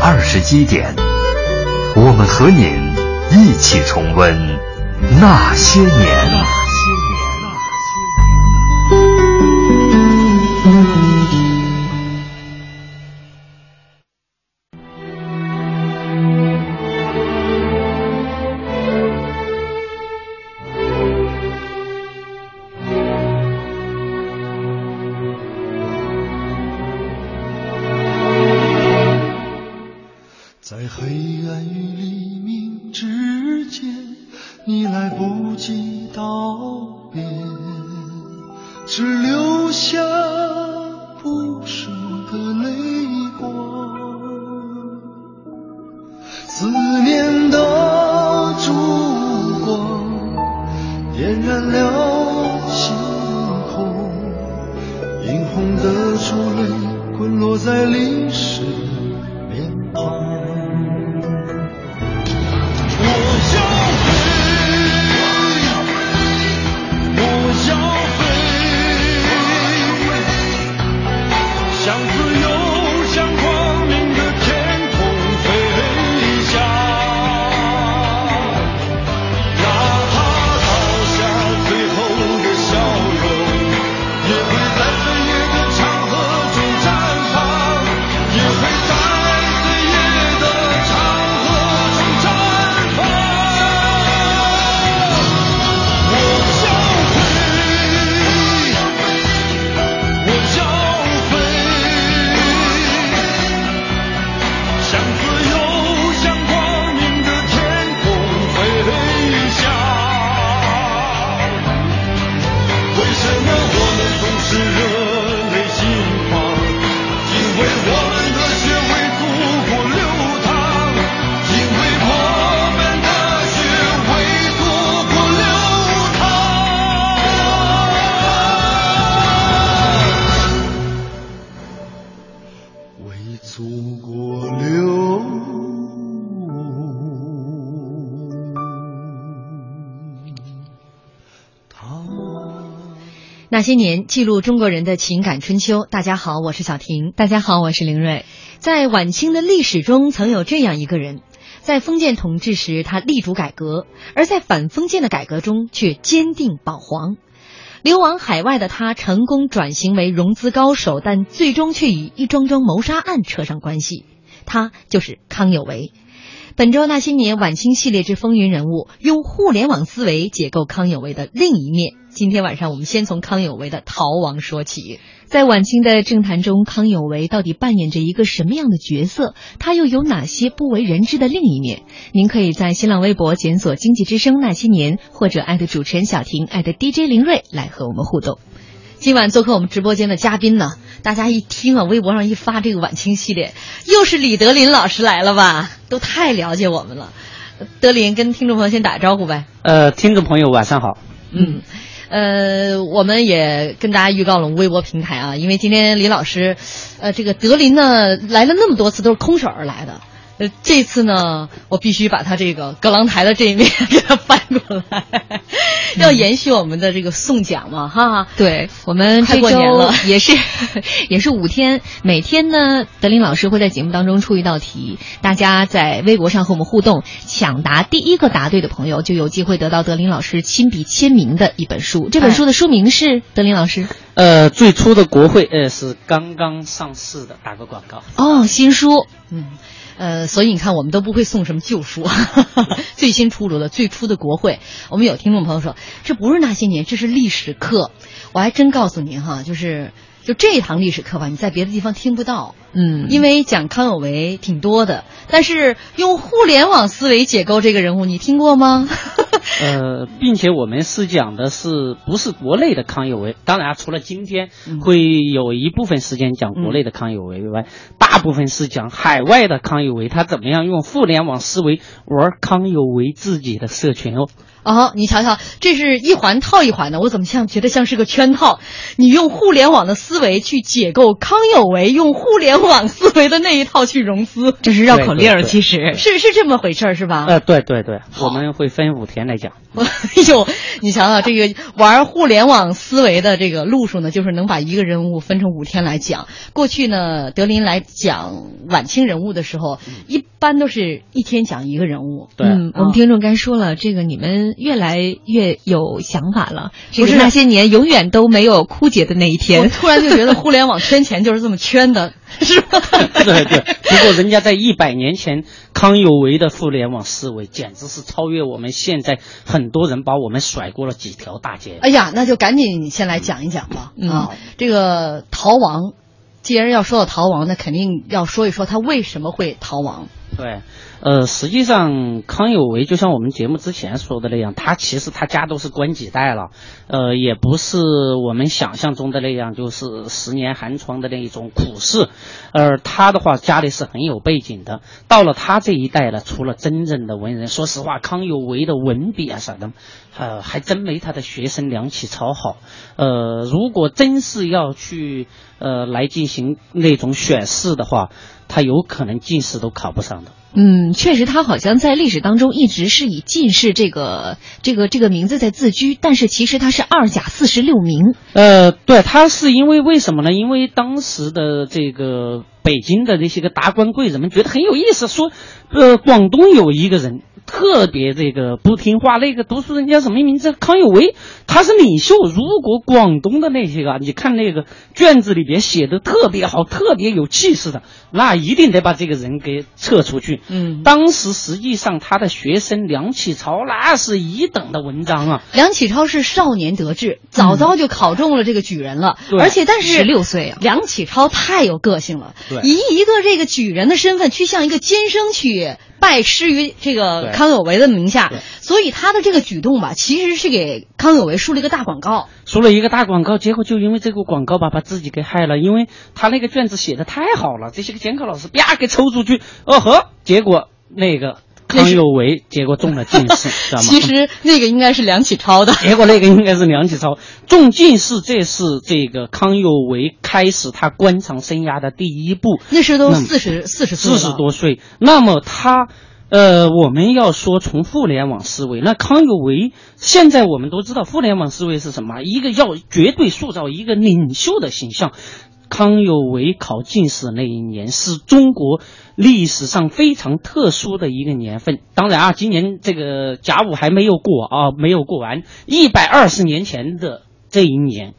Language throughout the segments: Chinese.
二十一点，我们和您一起重温那些年。那些年，记录中国人的情感春秋。大家好，我是小婷。大家好，我是林瑞。在晚清的历史中，曾有这样一个人，在封建统治时，他力主改革；而在反封建的改革中，却坚定保皇。流亡海外的他，成功转型为融资高手，但最终却与一桩桩谋杀案扯上关系。他就是康有为。本周那些年晚清系列之风云人物，用互联网思维解构康有为的另一面。今天晚上我们先从康有为的逃亡说起。在晚清的政坛中，康有为到底扮演着一个什么样的角色？他又有哪些不为人知的另一面？您可以在新浪微博检索“经济之声那些年”，或者艾特主持人小婷，艾特 DJ 林睿来和我们互动。今晚做客我们直播间的嘉宾呢，大家一听啊，微博上一发这个晚清系列，又是李德林老师来了吧？都太了解我们了。德林跟听众朋友先打个招呼呗。呃，听众朋友晚上好。嗯，呃，我们也跟大家预告了我们微博平台啊，因为今天李老师，呃，这个德林呢来了那么多次都是空手而来的。呃，这次呢，我必须把他这个葛朗台的这一面给 他翻过来，要延续我们的这个送奖嘛，哈。对我们快这周过年了也是 也是五天，每天呢，德林老师会在节目当中出一道题，大家在微博上和我们互动，抢答第一个答对的朋友就有机会得到德林老师亲笔签名的一本书。这本书的书名是德林老师呃，最初的国会呃是刚刚上市的，打个广告。哦，新书。嗯，呃，所以你看，我们都不会送什么旧书，最新出炉的最初的国会。我们有听众朋友说，这不是那些年，这是历史课。我还真告诉您哈，就是就这一堂历史课吧，你在别的地方听不到。嗯，因为讲康有为挺多的，但是用互联网思维解构这个人物，你听过吗？呃，并且我们是讲的是不是国内的康有为？当然啊，除了今天嗯会有一部分时间讲国内的康有为以外，大部分是讲海外的康有为，他怎么样用互联网思维玩康有为自己的社群哦。哦，你瞧瞧，这是一环套一环的，我怎么像觉得像是个圈套？你用互联网的思维去解构康有为用互联网思维的那一套去融资，这是绕口令儿，对对对其实是是这么回事儿是吧？呃，对对对，我们会分五天来讲。哎呦，你想想这个玩互联网思维的这个路数呢，就是能把一个人物分成五天来讲。过去呢，德林来讲晚清人物的时候，一般都是一天讲一个人物。对嗯，我们啊听众该说了，这个你们越来越有想法了。不是那些年永远都没有枯竭的那一我天。突然就觉得互联网圈钱就是这么圈的，是吧？对对，不过人家在一百年前，康有为的互联网思维简直是超越我们现在很多人，把我们甩过了几条大街。哎呀，那就赶紧你先来讲一讲吧。嗯啊，这个逃亡，既然要说到逃亡，那肯定要说一说他为什么会逃亡。对，呃，实际上康有为就像我们节目之前说的那样，他其实他家都是官几代了，呃，也不是我们想象中的那样，就是十年寒窗的那一种苦事，而他的话家里是很有背景的。到了他这一代了，除了真正的文人，说实话，康有为的文笔啊啥的，呃，还真没他的学生梁启超好。呃，如果真是要去呃来进行那种选试的话，他有可能进士都考不上的。嗯，确实，他好像在历史当中一直是以进士这个这个这个名字在自居，但是其实他是二甲四十六名。呃，对，他是因为为什么呢？因为当时的这个北京的那些个达官贵人们觉得很有意思，说，呃，广东有一个人特别这个不听话，那个读书人叫什么名字？康有为，他是领袖。如果广东的那些个，你看那个卷子里边写的特别好，特别有气势的，那一定得把这个人给撤出去。嗯，当时实际上他的学生梁启超那是一等的文章啊。梁启超是少年得志，早早就考中了这个举人了。对而且但是十六岁啊，梁启超太有个性了，对以一个这个举人的身份去向一个监生去拜师于这个康有为的名下，所以他的这个举动吧，其实是给康有为输了一个大广告。竖了一个大广告，结果就因为这个广告吧，把自己给害了。因为他那个卷子写的太好了，这些个监考老师啪给抽出去，哦呵，结果那个康有为，结果中了进士，知道吗？其实那个应该是梁启超的。结果那个应该是梁启超中进士，这是这个康有为开始他官场生涯的第一步。那时都四十四十岁，四十多岁，那么他，呃，我们要说从互联网思维，那康有为现在我们都知道互联网思维是什么，一个要绝对塑造一个领袖的形象。康有为考进士那一年是中国历史上非常特殊的一个年份。当然啊，今年这个甲午还没有过啊，没有过完。一百二十年前的这一年，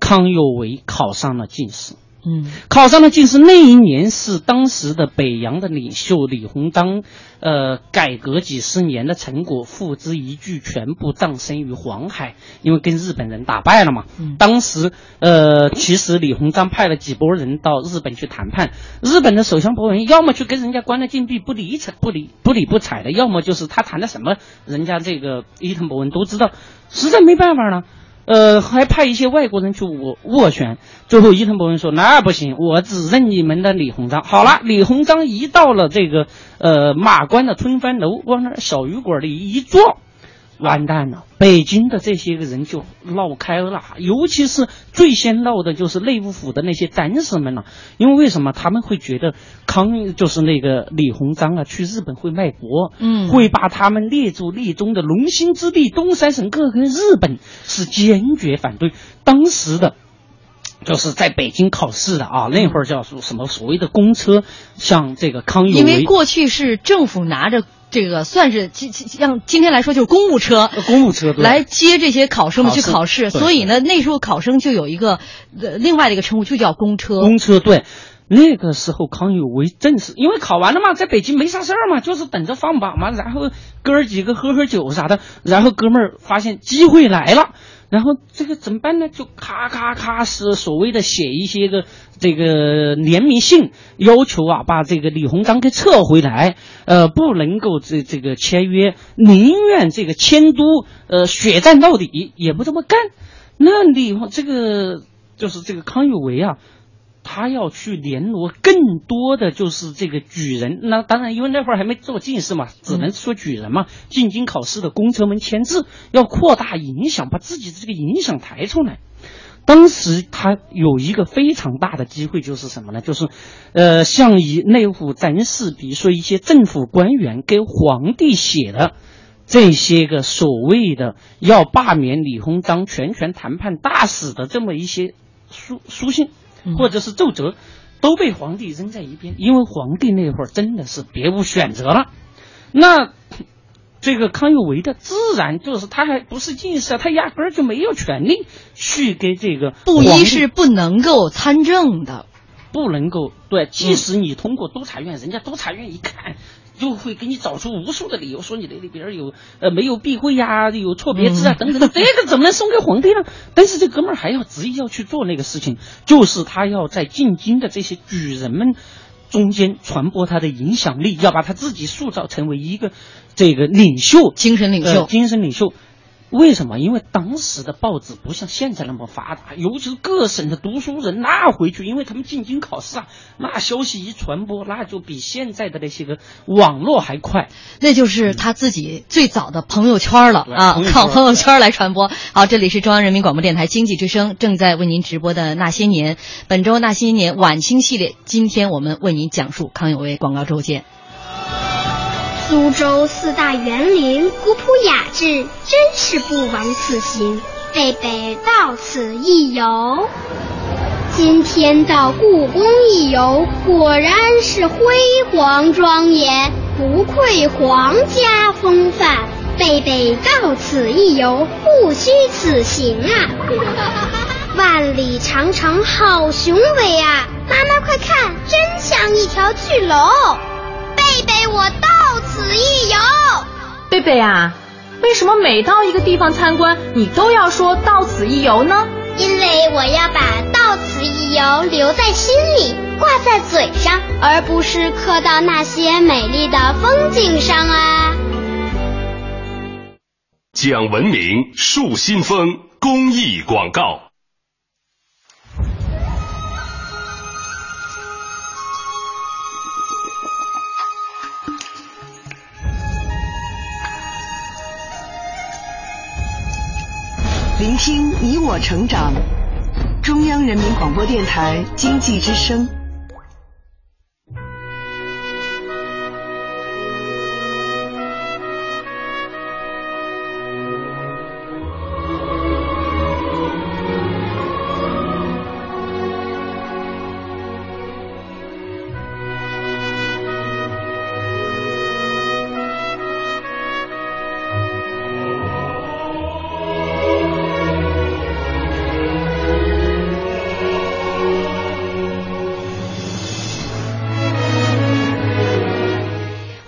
康有为考上了进士。嗯，考上了进士那一年是当时的北洋的领袖李鸿章，呃，改革几十年的成果付之一炬，全部葬身于黄海，因为跟日本人打败了嘛。嗯当时，呃，其实李鸿章派了几拨人到日本去谈判，日本的首相博文要么去跟人家关了禁闭不理睬不理不理不睬的，要么就是他谈的什么，人家这个伊藤博文都知道，实在没办法了。呃，还派一些外国人去斡斡旋，最后伊藤博文说：“那不行，我只认你们的李鸿章。”好了，李鸿章一到了这个呃马关的春帆楼，往那小旅馆里一坐，完蛋了，北京的这些个人就闹开了，尤其是最先闹的就是内务府的那些战士们了、因为为什么？他们会觉得康就是那个李鸿章啊，去日本会卖国，嗯。会把他们列祖立宗的龙兴之地东三省各跟日本是坚决反对。当时的。就是在北京考试的啊，那会儿叫什么所谓的公车，像这个康有为，因为过去是政府拿着这个算是今今像今天来说就是公务车。呃公务车对来接这些考生们去考试考试，所以呢，那时候考生就有一个呃另外的一个称呼，就叫公车。公车对。那个时候，康有为正是因为考完了嘛，在北京没啥事儿嘛，就是等着放榜嘛，然后哥儿几个喝喝酒啥的，然后哥们儿发现机会来了，然后这个怎么办呢？就咔咔咔是所谓的写一些个这个联名信，要求啊把这个李鸿章给撤回来，呃，不能够这这个签约，宁愿这个迁都，呃，血战到底，也不这么干。那李鸿这个就是这个康有为啊。他要去联络更多的就是这个举人，那当然因为那会儿还没做进士嘛，只能说举人嘛。进京考试的公车们签字，要扩大影响，把自己的这个影响抬出来。当时他有一个非常大的机会，就是什么呢？就是，呃，像以内府展示，比如说一些政府官员给皇帝写的这些个所谓的要罢免李鸿章全权谈判大使的这么一些书书信。或者是奏折，都被皇帝扔在一边，因为皇帝那会儿真的是别无选择了。那这个康有为的自然就是他还不是进士，他压根儿就没有权利去给这个布衣是不能够参政的，不能够对，即使你通过督察院，人家督察院一看。就会给你找出无数的理由，说你那里边有呃没有避讳呀，有错别字啊等等，这个怎么能送给皇帝呢？但是这哥们儿还要执意要去做那个事情，就是他要在进京的这些举人们中间传播他的影响力，要把他自己塑造成为一个这个领袖，精神领袖，精神领袖。为什么？因为当时的报纸不像现在那么发达，尤其是各省的读书人，那回去，因为他们进京考试啊，那消息一传播，那就比现在的那些个网络还快。那就是他自己最早的朋友圈了啊，靠朋友圈来传播。好，这里是中央人民广播电台经济之声正在为您直播的那些年，本周那些年晚清系列，今天我们为您讲述康有为。广告周见。苏州四大园林，古朴雅致，真是不枉此行。贝贝到此一游，今天到故宫一游，果然是辉煌庄严，不愧皇家风范。贝贝到此一游，不虚此行啊！万里长城好雄伟啊！妈妈快看，真像一条巨龙。贝贝，我到此一游。贝贝啊，为什么每到一个地方参观，你都要说到此一游呢？因为我要把到此一游留在心里，挂在嘴上，而不是刻到那些美丽的风景上啊。讲文明树新风公益广告。我成长，中央人民广播电台经济之声。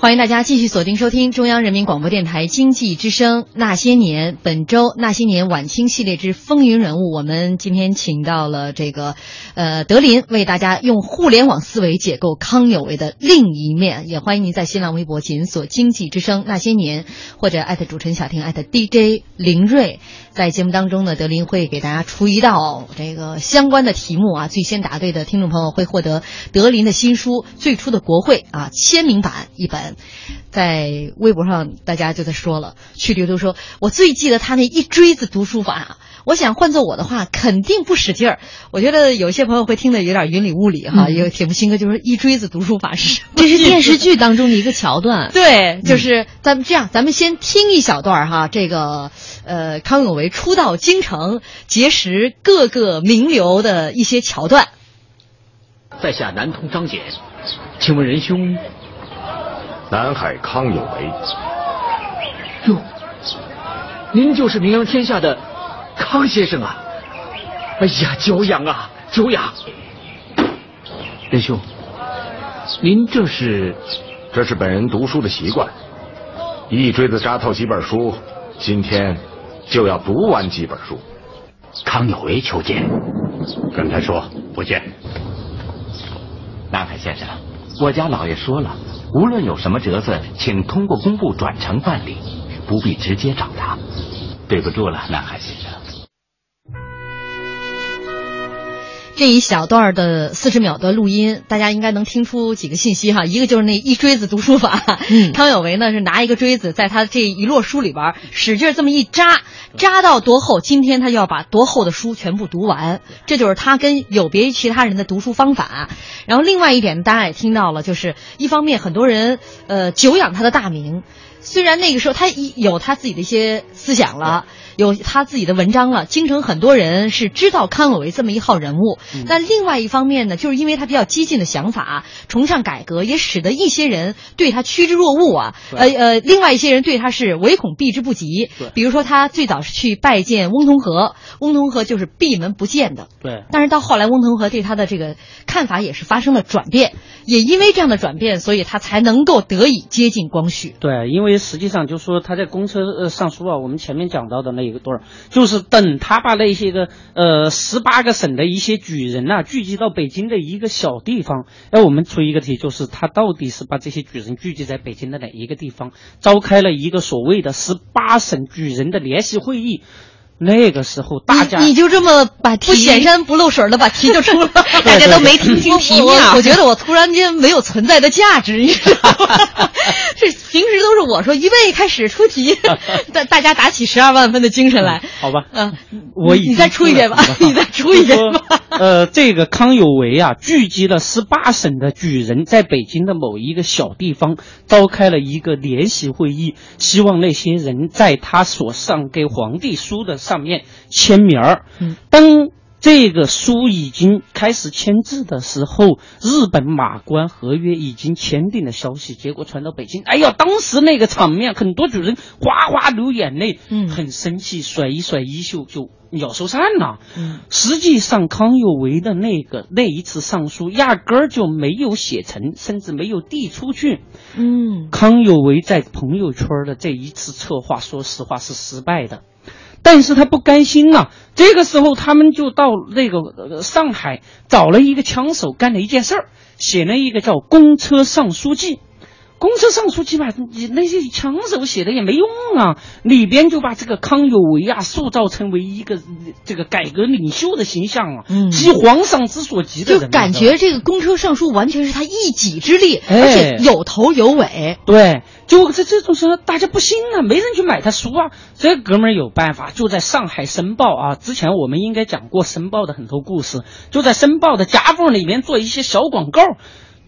欢迎大家继续锁定收听中央人民广播电台经济之声《那些年》本周《那些年晚清系列之风云人物》，我们今天请到了这个，呃，德林为大家用互联网思维解构康有为的另一面。也欢迎您在新浪微博检索“经济之声那些年”或者艾特主持人小婷艾特 DJ 林睿。在节目当中呢，德林会给大家出一道这个相关的题目啊，最先答对的听众朋友会获得德林的新书《最初的国会》啊签名版一本。在微博上，大家就在说了，去留都说，我最记得他那一锥子读书法。我想换做我的话，肯定不使劲儿。我觉得有些朋友会听得有点云里雾里哈。有铁木心哥就是一锥子读书法是，这是电视剧当中的一个桥段。对，就是咱们这样，咱们先听一小段哈。这个呃，康有为初到京城，结识各个名流的一些桥段。在下南通张简，请问仁兄。南海康有为，哟，您就是名扬天下的康先生啊！哎呀，久仰啊，久仰！仁兄，您这是？这是本人读书的习惯，一锥子扎透几本书，今天就要读完几本书。康有为求见，跟他说不见。南海先生，我家老爷说了，无论有什么折子，请通过工部转呈办理，不必直接找他。对不住了，南海先生。这一小段的四十秒的录音，大家应该能听出几个信息哈。一个就是那一锥子读书法，嗯康有为呢是拿一个锥子，在他这一摞书里边使劲这么一扎，扎到多厚，今天他就要把多厚的书全部读完。这就是他跟有别于其他人的读书方法。然后另外一点，大家也听到了，就是一方面很多人呃久仰他的大名。虽然那个时候他一有他自己的一些思想了，有他自己的文章了，京城很多人是知道康有为这么一号人物。但另外一方面呢，就是因为他比较激进的想法，崇尚改革，也使得一些人对他趋之若鹜啊。呃呃，另外一些人对他是唯恐避之不及。比如说他最早是去拜见翁同龢，翁同龢就是闭门不见的。对，但是到后来，翁同龢对他的这个看法也是发生了转变，也因为这样的转变，所以他才能够得以接近光绪。对，因为实际上就说他在公车呃上书啊，我们前面讲到的那一个多少，就是等他把那些个呃十八个省的一些举人呐、聚集到北京的一个小地方，哎，我们出一个题，就是他到底是把这些举人聚集在北京的哪一个地方，召开了一个所谓的十八省举人的联席会议。那个时候，大家你你就这么把题不显山不露水的把题就出了，大家都没听清题面。我觉得我突然间没有存在的价值，你知道吗？这 平时都是我说预备开始出题，大大家打起十二万分的精神来。好吧，嗯，我已经你再出一遍吧，你再出一遍吧。呃，这个康有为啊，聚集了十八省的举人，在北京的某一个小地方召开了一个联席会议，希望那些人在他所上给皇帝书的上面签名儿。嗯，当这个书已经开始签字的时候，日本马关合约已经签订的消息，结果传到北京，哎呀，当时那个场面，很多主人哗哗流眼泪，嗯，很生气，甩一甩衣袖就鸟兽散了。嗯，实际上康有为的那个那一次上书，压根儿就没有写成，甚至没有递出去。嗯，康有为在朋友圈的这一次策划，说实话是失败的。但是他不甘心呐、这个时候他们就到那个、上海找了一个枪手，干了一件事儿，写了一个叫《公车上书记》。公车上书记吧，你那些枪手写的也没用啊，里边就把这个康有为啊塑造成为一个这个改革领袖的形象啊，嗯。急皇上之所急的人，就感觉这个公车上书完全是他一己之力，哎。而且有头有尾。对，就这这种时候，大家不信啊，没人去买他书啊。这哥们儿有办法，就在上海《申报》啊，之前我们应该讲过《申报》的很多故事，就在《申报》的夹缝里面做一些小广告，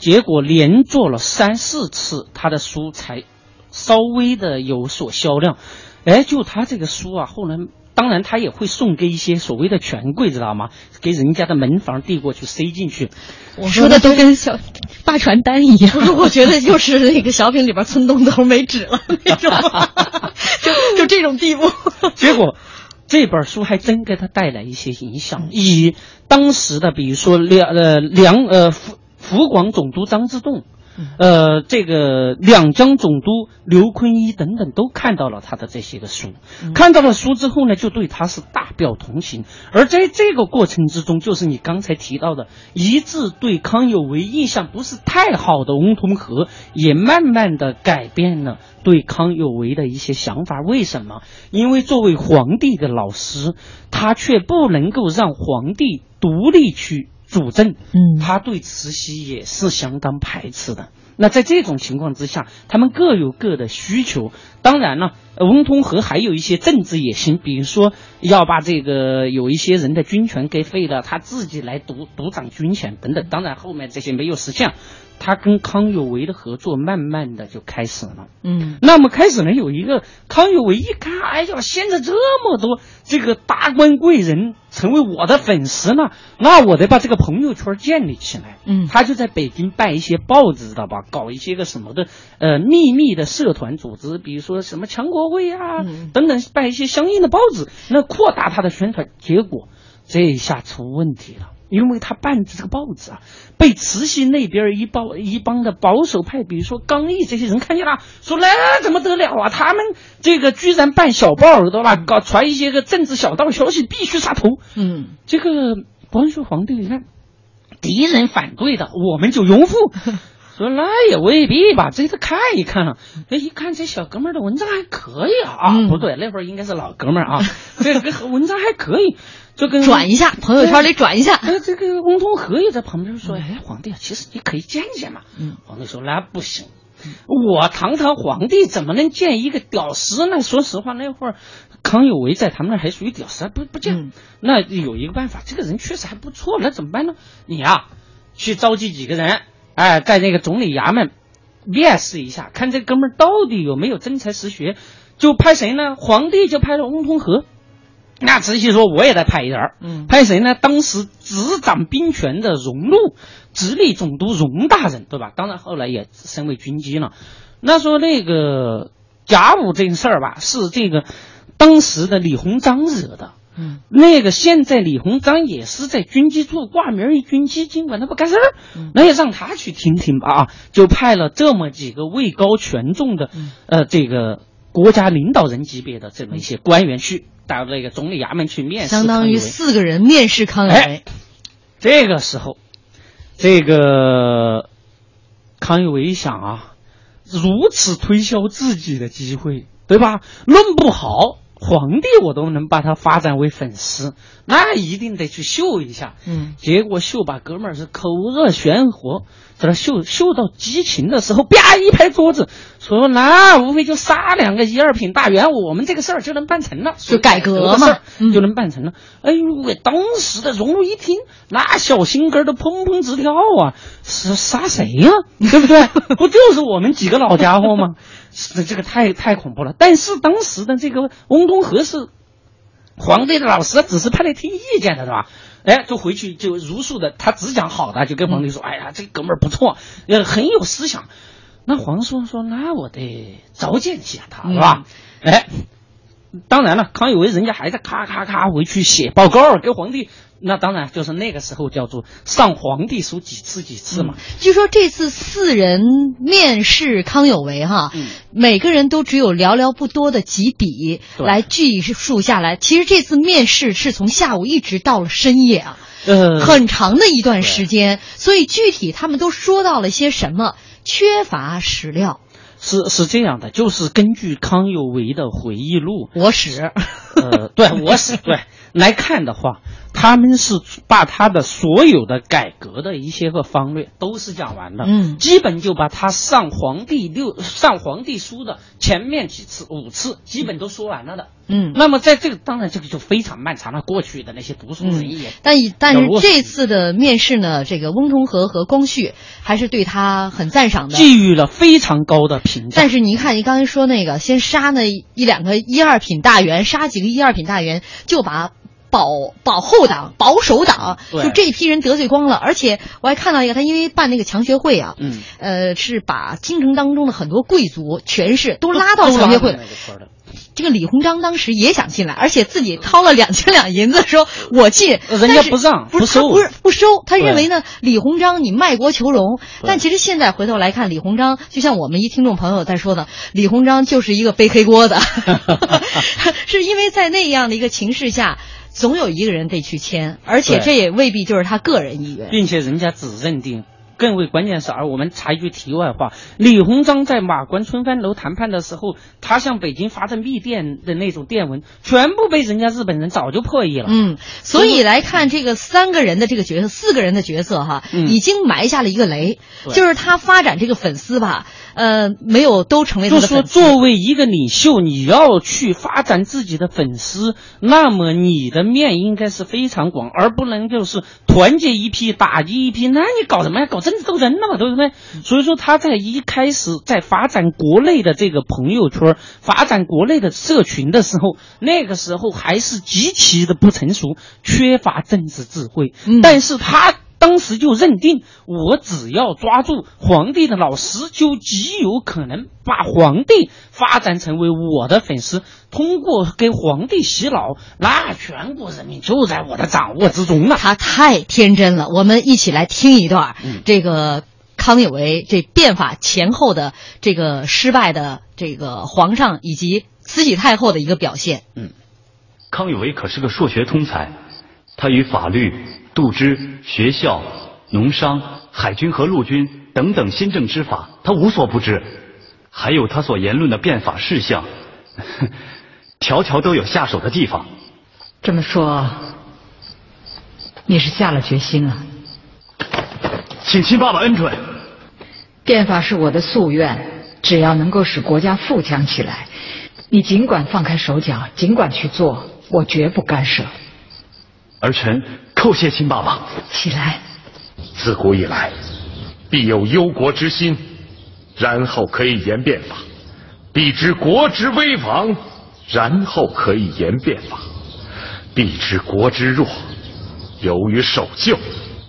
结果连做了三四次，他的书才稍微的有所销量。哎，就他这个书啊，后来。当然，他也会送给一些所谓的权贵，知道吗？给人家的门房递过去，塞进去。我说的都跟小发传单一样。我觉得就是那个小品里边村东头没纸了 那种，就就这种地步。结果这本书还真给他带来一些影响，以当时的比如说梁呃梁呃福福广总督张之洞。呃，这个两江总督刘坤一等等都看到了他的这些个书，看到了书之后呢，就对他是大表同情。而在这个过程之中，就是你刚才提到的，一致对康有为印象不是太好的翁同龢，也慢慢的改变了对康有为的一些想法。为什么？因为作为皇帝的老师，他却不能够让皇帝独立去。主政，嗯，他对慈禧也是相当排斥的。那在这种情况之下，他们各有各的需求。当然了，翁同龢还有一些政治野心，比如说要把这个有一些人的军权给废了，他自己来独独掌军权等等。当然，后面这些没有实现。他跟康有为的合作慢慢的就开始了。嗯，那么开始呢，有一个康有为一看，哎呀，现在这么多这个达官贵人成为我的粉丝呢，那我得把这个朋友圈建立起来。嗯，他就在北京办一些报纸，知道吧？搞一些个什么的呃秘密的社团组织，比如说什么强国会啊、嗯、等等，办一些相应的报纸，那扩大他的宣传。结果这一下出问题了。因为他办的这个报纸啊，被慈禧那边一帮一帮的保守派，比如说刚毅这些人看见了，说那怎么得了啊？他们这个居然办小报，对吧？搞传一些个政治小道消息，必须杀头。嗯，这个光绪皇帝，你看敌人反对的，我们就拥护。说那也未必吧，这次看一看啊，哎一看这小哥们儿的文章还可以啊，啊不对，那会儿应该是老哥们儿啊，这个文章还可以，就跟转一下朋友圈里转一下。哎，这个翁同龢也在旁边说：“哎，皇帝，其实你可以见见嘛。”嗯，皇帝说：“那不行，我堂堂皇帝怎么能见一个屌丝呢？说实话，那会儿康有为在他们那儿还属于屌丝，不不见。那有一个办法，这个人确实还不错，那怎么办呢？你啊、去召集几个人。”哎，在那个总理衙门面试一下，看这哥们儿到底有没有真才实学，就派谁呢？皇帝就派了翁同龢。那慈禧说我也得派一人儿，嗯，派谁呢？当时执掌兵权的荣禄直隶总督荣大人，对吧？当然后来也升为军机了。那说那个甲午这个事儿吧，是这个当时的李鸿章惹的。嗯，那个现在李鸿章也是在军机处挂名于军机，尽管他不干事儿，那也让他去听听吧啊！就派了这么几个位高权重的，呃，这个国家领导人级别的这么一些官员去到那个总理衙门去面试，相当于四个人面试康有为。哎，这个时候，这个康有为一想啊，如此推销自己的机会，对吧？弄不好。皇帝我都能把他发展为粉丝，那一定得去秀一下。嗯，结果秀把哥们儿是口热玄火，在那秀秀到激情的时候，啪一拍桌子，说那无非就杀两个一二品大员，我们这个事儿就能办成了，就改革嘛，就能办成了。哎呦喂，当时的荣禄一听，那小心肝都砰砰直跳啊！是杀谁呀、啊？对不对？不就是我们几个老家伙吗？这 这个太太恐怖了。但是当时的这个翁同和是皇帝的老师，只是派来听意见的，是吧？哎，就回去就如数的，他只讲好的，就跟皇帝说：“哎呀，这哥们儿不错，呃，很有思想。”那皇上说：“那我得召见一下他，是吧？”嗯、哎，当然了，康有为人家还在咔咔咔回去写报告给皇帝。那当然就是那个时候叫做上皇帝书几次几次嘛。嗯、据说这次四人面试康有为哈，嗯、每个人都只有寥寥不多的几笔来记述下来。其实这次面试是从下午一直到了深夜啊，呃，很长的一段时间。所以具体他们都说到了些什么，缺乏史料。是是这样的，就是根据康有为的回忆录，我史，呃，对我史对来看的话，他们是把他的所有的改革的一些个方略都是讲完了，嗯，基本就把他上皇帝六上皇帝书的前面几次五次基本都说完了的，嗯，那么在这个当然这个就非常漫长了，过去的那些读书人也、嗯，但但是这次的面试呢，这个翁同龢和光绪还是对他很赞赏的，给予了非常高的评价。但是你看，你刚才说那个，先杀那一两个一二品大员，杀几个一二品大员，就把。保保后党、保守党，就这一批人得罪光了。而且我还看到一个，他因为办那个强学会啊，嗯，呃，是把京城当中的很多贵族、权势都拉到强学会。这个李鸿章当时也想进来，而且自己掏了两千两银子，说我进，人家不让，不收，不是不收。他认为呢，李鸿章你卖国求荣。但其实现在回头来看，李鸿章就像我们一听众朋友在说的，李鸿章就是一个背黑锅的，是因为在那样的一个情势下。总有一个人得去签，而且这也未必就是他个人意愿，并且人家只认定。更为关键是，而我们插一句题外话，李鸿章在马关春帆楼谈判的时候，他向北京发的密电的那种电文，全部被人家日本人早就破译了。嗯，所以来看这个三个人的这个角色，四个人的角色哈，嗯、已经埋下了一个雷，就是他发展这个粉丝吧，呃，没有都成为。就说作为一个领袖，你要去发展自己的粉丝，那么你的面应该是非常广，而不能就是团结一批打击一批。那你搞什么呀？搞政治斗争了嘛，对不对？所以说他在一开始在发展国内的这个朋友圈、发展国内的社群的时候，那个时候还是极其的不成熟，缺乏政治智慧。嗯、但是他。当时就认定，我只要抓住皇帝的老师，就极有可能把皇帝发展成为我的粉丝。通过给皇帝洗脑，那全国人民就在我的掌握之中了。他太天真了，我们一起来听一段、嗯这个康有为这变法前后的这个失败的这个皇上以及慈禧太后的一个表现。嗯康有为可是个数学通才，他与法律、度支、学校、农商、海军和陆军等等新政之法，他无所不知。还有他所言论的变法事项，条条都有下手的地方。这么说，你是下了决心了？请亲爸爸恩准。变法是我的夙愿，只要能够使国家富强起来，你尽管放开手脚，尽管去做，我绝不干涉。儿臣叩谢秦爸爸。起来，自古以来，必有忧国之心，然后可以言变法；必知国之危亡，然后可以言变法；必知国之弱，由于守旧，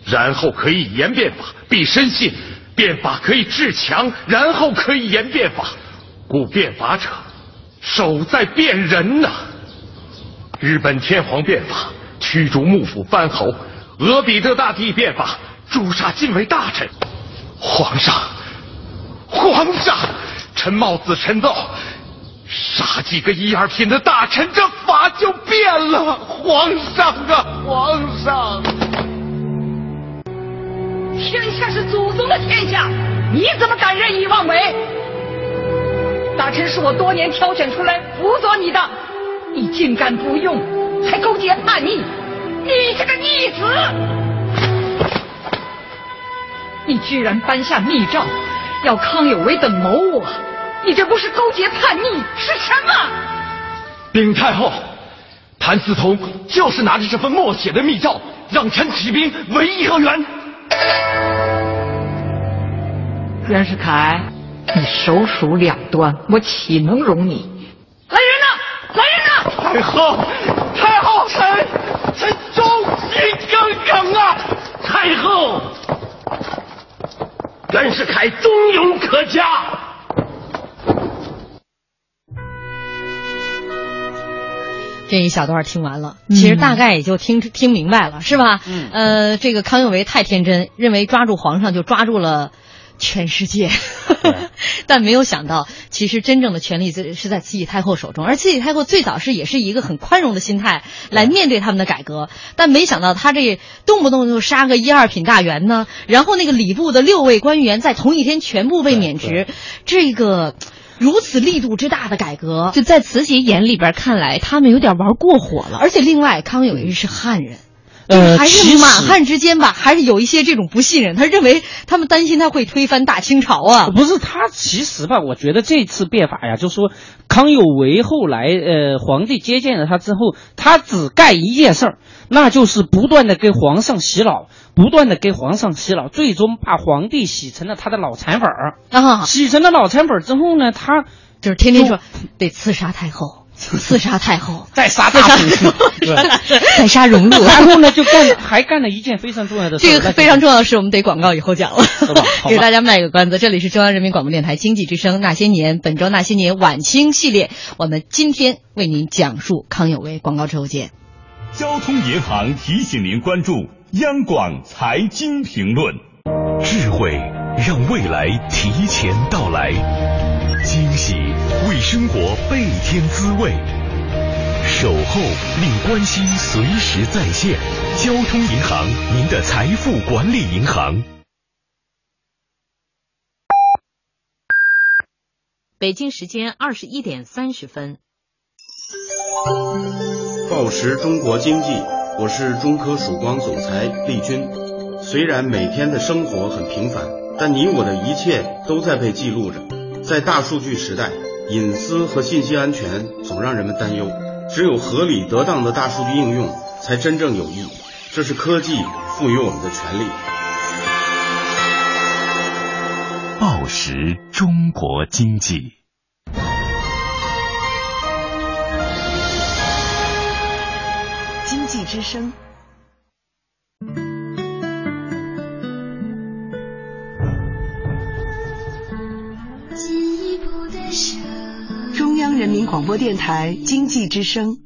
然后可以言变法；必深信变法可以治强，然后可以言变法。故变法者，守在变人呐、日本天皇变法，驱逐幕府藩侯；俄比特大帝变法，诛杀禁卫大臣。皇上，皇上，臣冒子陈奏，杀几个一二品的大臣，这法就变了。皇上啊，皇上！天下是祖宗的天下，你怎么敢任意妄为？大臣是我多年挑选出来辅佐你的，你竟敢不用，还勾结叛逆，你这个逆子！你居然颁下密诏，要康有为等谋我，你这不是勾结叛逆是什么？禀太后，谭嗣同就是拿着这份默写的密诏，让臣起兵为颐和园。袁世凯，你手鼠两端，我岂能容你？来人呐！来人呐！太后，臣臣忠心耿耿啊！太后，袁世凯忠勇可嘉。这一小段听完了，其实大概也就听听明白了，是吧？嗯呃，这个康有为太天真，认为抓住皇上就抓住了全世界，但没有想到，其实真正的权力是是在慈禧太后手中，而慈禧太后最早是也是一个很宽容的心态来面对他们的改革，但没想到他这动不动就杀个一二品大员呢，然后那个礼部的六位官员在同一天全部被免职，这个。如此力度之大的改革，就在慈禧眼里边看来，他们有点玩过火了。而且另外，康有为是汉人，呃，还是满汉之间吧，还是有一些这种不信任。他认为他们担心他会推翻大清朝啊。不是他，其实吧，我觉得这次变法呀，就说康有为后来呃皇帝接见了他之后，他只干一件事儿，那就是不断的给皇上洗脑，不断的给皇上洗脑，最终把皇帝洗成了他的脑残粉儿啊。洗成了脑残粉儿之后呢，他就是天天说得刺杀太后。刺杀太后，再杀大臣，再杀荣禄，然后呢，就干还干了一件非常重要的事。这个非常重要的事，我们得广告以后讲了，是吧？给大家卖个关子。这里是中央人民广播电台经济之声《那些年》本周《那些年》晚清系列，我们今天为您讲述康有为。广告之后见。交通银行提醒您关注央广财经评论。智慧让未来提前到来，惊喜为生活倍添滋味，守候令关心随时在线。交通银行，您的财富管理银行。北京时间二十一点三十分。报时中国经济，我是中科曙光总裁丽军。虽然每天的生活很平凡，但你我的一切都在被记录着。在大数据时代，隐私和信息安全总让人们担忧。只有合理得当的大数据应用，才真正有益。这是科技赋予我们的权利。报时中国经济。经济之声。中央人民广播电台经济之声。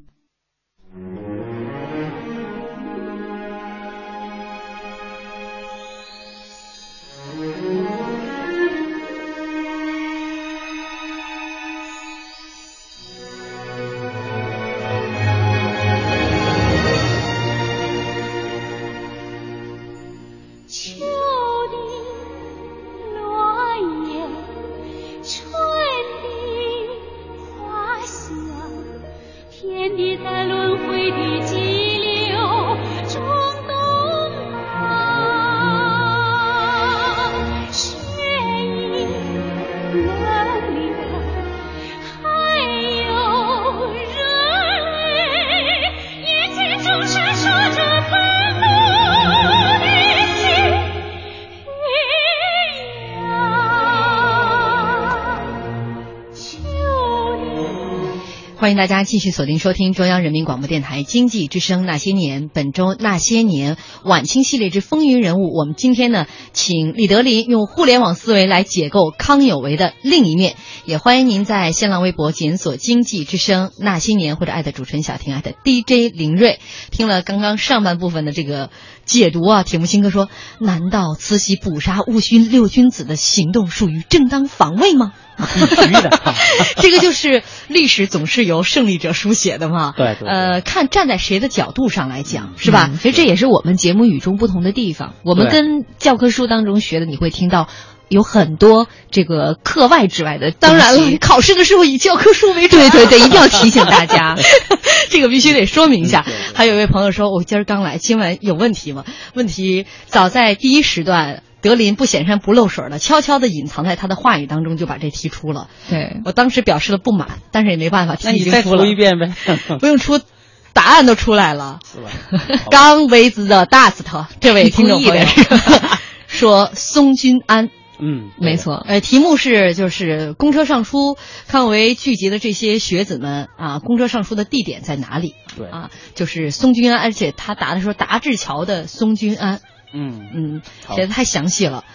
欢迎大家继续锁定收听中央人民广播电台经济之声《那些年》本周《那些年》晚清系列之风云人物。我们今天呢，请李德林用互联网思维来解构康有为的另一面。也欢迎您在新浪微博检索“经济之声那些年”或者爱的主持人小婷爱的 DJ 林睿。听了刚刚上半部分的这个解读啊，铁木辛哥说：“难道慈禧捕杀戊戌六君子的行动属于正当防卫吗？” 的 这个就是历史总是由胜利者书写的嘛。对对呃，看站在谁的角度上来讲，是吧？嗯其实这也是我们节目与众不同的地方。我们跟教科书当中学的，你会听到有很多这个课外之外的东西。当然了，考试的时候以教科书为准。对对对，一定要提醒大家。这个必须得说明一下。还有一位朋友说，我今儿刚来，今晚有问题吗？问题早在第一时段。德林不显山不漏水的，悄悄地隐藏在他的话语当中，就把这提出了。对我当时表示了不满，但是也没办法，那你再题已经出了说一遍呗。不用出，答案都出来了。是吧？刚为子的大斯特，这位听众朋友 说松君安。嗯，没错。呃，题目是就是公车上书，康有为聚集的这些学子们啊，公车上书的地点在哪里？对啊，就是松君安，而且他答的时候达志桥的松君安。嗯嗯，写的太详细了。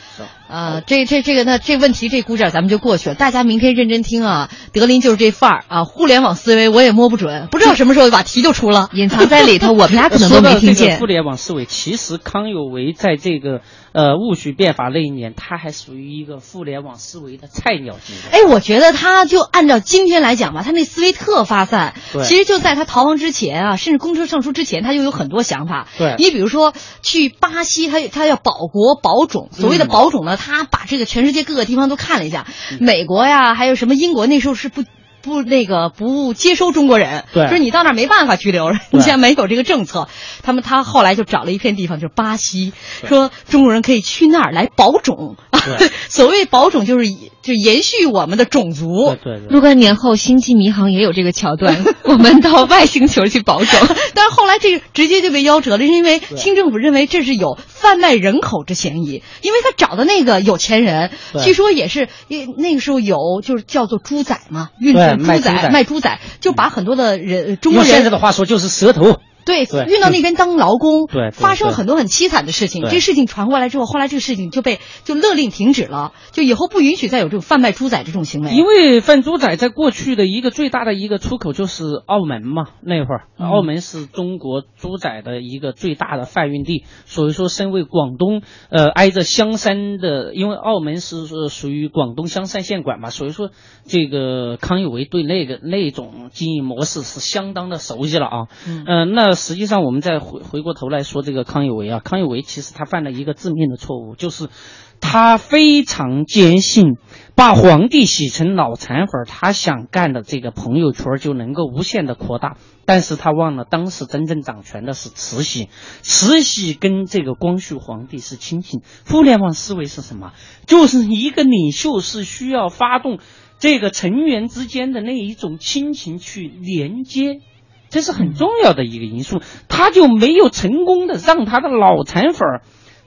是呃，这这这个那这问题这鼓掌咱们就过去了，大家明天认真听啊。德林就是这范儿啊，互联网思维我也摸不准，不知道什么时候把题就出了，隐藏在里头，我们俩可能都没听见。这个互联网思维，其实康有为在这个呃戊戌变法那一年，他还属于一个互联网思维的菜鸟阶段。哎，我觉得他就按照今天来讲吧，他那思维特发散。对其实就在他逃亡之前啊，甚至公车上书之前，他就有很多想法。对你比如说去巴西，他他要保国保种。所谓的嗯保种呢，他把这个全世界各个地方都看了一下，美国呀，还有什么英国，那时候是不。不，那个不接收中国人，对就是你到那儿没办法拘留，人对家没有这个政策。他们他后来就找了一片地方，就是巴西，说中国人可以去那儿来保种。所谓保种，就是以就延续我们的种族。对对若干年后，《星际迷航》也有这个桥段，我们到外星球去保种。但是后来这个直接就被夭折了，是因为清政府认为这是有贩卖人口之嫌疑，因为他找的那个有钱人，据说也是因那个时候有就是叫做猪仔嘛，运猪仔卖猪仔就把很多的人中国用现在的话说就是蛇头。对对运到那边当劳工，对对发生了很多很凄惨的事情。对这事情传过来之后，后来这个事情就被就勒令停止了，就以后不允许再有这种贩卖猪仔这种行为。因为贩猪仔在过去的一个最大的一个出口就是澳门嘛，那会儿、嗯澳门是中国猪仔的一个最大的贩运地，所以说身为广东呃挨着香山的，因为澳门是是属于广东香山县管嘛，所以说这个康有为对那个那种经营模式是相当的熟悉了啊。嗯呃，那实际上我们再回回过头来说这个康有为啊，康有为其实他犯了一个致命的错误，就是他非常坚信把皇帝洗成脑残粉，他想干的这个朋友圈就能够无限的扩大，但是他忘了当时真正掌权的是慈禧，慈禧跟这个光绪皇帝是亲戚。互联网思维是什么？就是一个领袖是需要发动这个成员之间的那一种亲情去连接。这是很重要的一个因素，他就没有成功的让他的脑残粉儿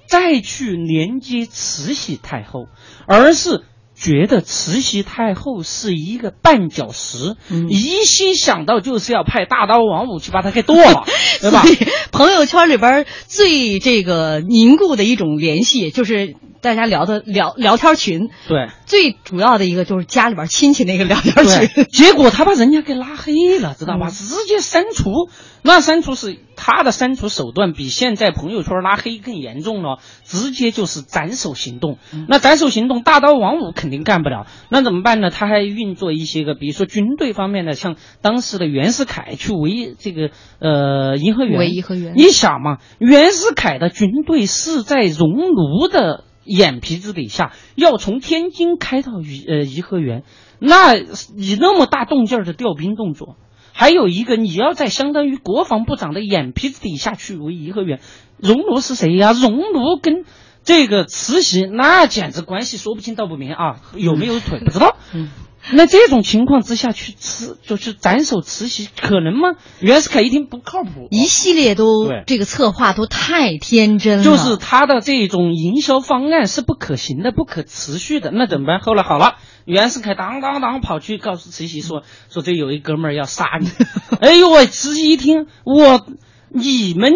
再去连接慈禧太后，而是觉得慈禧太后是一个绊脚石，一心想到就是要派大刀王五去把他给剁了，对吧？朋友圈里边最这个凝固的一种联系，就是大家聊的聊聊天群，对，最主要的一个就是家里边亲戚那个聊天群。结果他把人家给拉黑了，知道吧？直接删除。那删除是他的删除手段比现在朋友圈拉黑更严重了，直接就是斩首行动。那斩首行动，大刀王五肯定干不了，那怎么办呢？他还运作一些个，比如说军队方面的，像当时的袁世凯去围这个呃颐和园。围颐和园。你想嘛，袁世凯的军队是在熔炉的。眼皮子底下要从天津开到颐呃颐和园，那你那么大动静的调兵动作，还有一个你要在相当于国防部长的眼皮子底下去围颐和园，熔炉是谁呀？熔炉跟这个慈禧那简直关系说不清道不明啊，有没有腿不知道。嗯。那这种情况之下去吃，就是斩首慈禧，可能吗？袁世凯一听不靠谱，一系列都这个策划都太天真了，就是他的这种营销方案是不可行的、不可持续的。那怎么办？后来好了，袁世凯当当当跑去告诉慈禧说：“说这有一哥们儿要杀你。”哎呦喂！慈禧一听，我你们。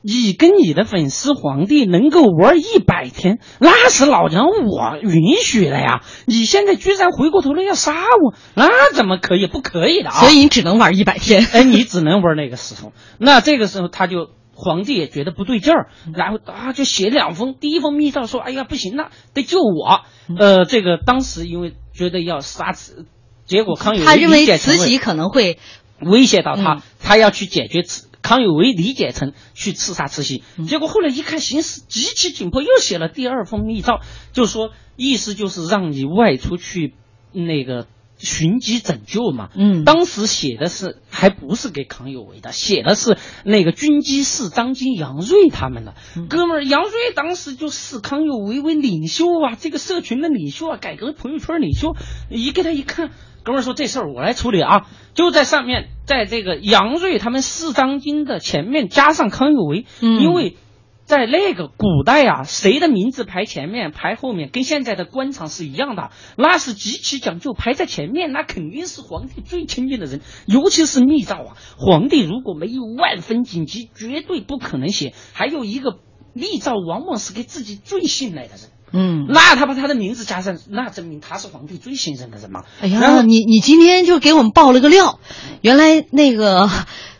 你跟你的粉丝皇帝能够玩一百天，那是老娘我允许的呀！你现在居然回过头来要杀我，那怎么可以？不可以的啊！所以你只能玩一百天。哎，你只能玩那个时候。那这个时候他就皇帝也觉得不对劲儿，然后啊就写两封，第一封密诏说：“哎呀，不行了，得救我。”呃，这个当时因为觉得要杀慈，结果康有为他认为慈禧可能会威胁到他，他要去解决慈。康有为理解成去刺杀慈禧，结果后来一看形势极其紧迫，又写了第二封密诏，就说意思就是让你外出去那个寻机拯救嘛。嗯，当时写的是还不是给康有为的，写的是那个军机室张金、杨锐他们的哥们儿。杨锐当时就视康有为为领袖啊，这个社群的领袖啊，改革朋友圈领袖。一给他一看。哥们说这事儿我来处理啊，就在上面，在这个杨瑞他们四张经的前面加上康有为，因为在那个古代啊，谁的名字排前面排后面，跟现在的官场是一样的，那是极其讲究，排在前面那肯定是皇帝最亲近的人，尤其是密诏啊，皇帝如果没有万分紧急，绝对不可能写。还有一个密诏，往往是给自己最信赖的人。嗯，那他把他的名字加上，那证明他是皇帝最信任的人嘛。哎呀，你你今天就给我们爆了个料，原来那个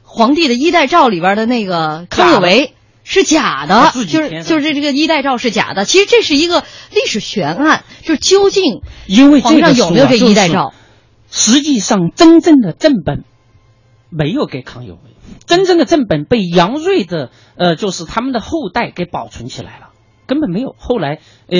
皇帝的衣带诏里边的那个康有为是假的，就是就是这个衣带诏是假的。其实这是一个历史悬案，就是究竟因为皇上有没有这衣带诏？实际上，真正的正本没有给康有为，真正的正本被杨锐的呃，就是他们的后代给保存起来了。根本没有。后来，呃，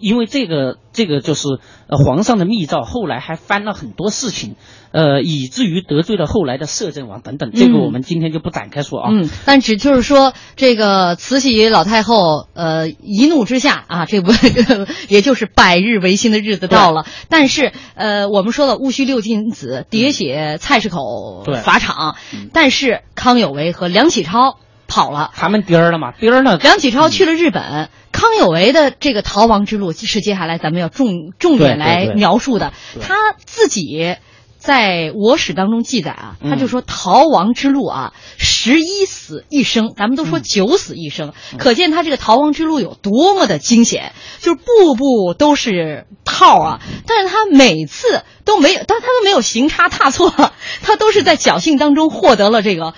因为这个，这个就是呃皇上的密诏，后来还翻了很多事情，呃，以至于得罪了后来的摄政王等等。这个我们今天就不展开说啊。嗯，但只就是说，这个慈禧老太后，呃，一怒之下啊，这不 也就是百日维新的日子到了。但是，呃，我们说了戊戌六君子喋血菜市口法场，但是康有为和梁启超。跑了，他们颠儿了嘛？颠儿了。梁启超去了日本，康有为的这个逃亡之路是接下来咱们要重重点来描述的。他自己在我史当中记载啊，他就说逃亡之路啊，十一死一生，咱们都说九死一生，可见他这个逃亡之路有多么的惊险，就是步步都是套啊。但是他每次都没有，但他都没有行差踏错，他都是在侥幸当中获得了这个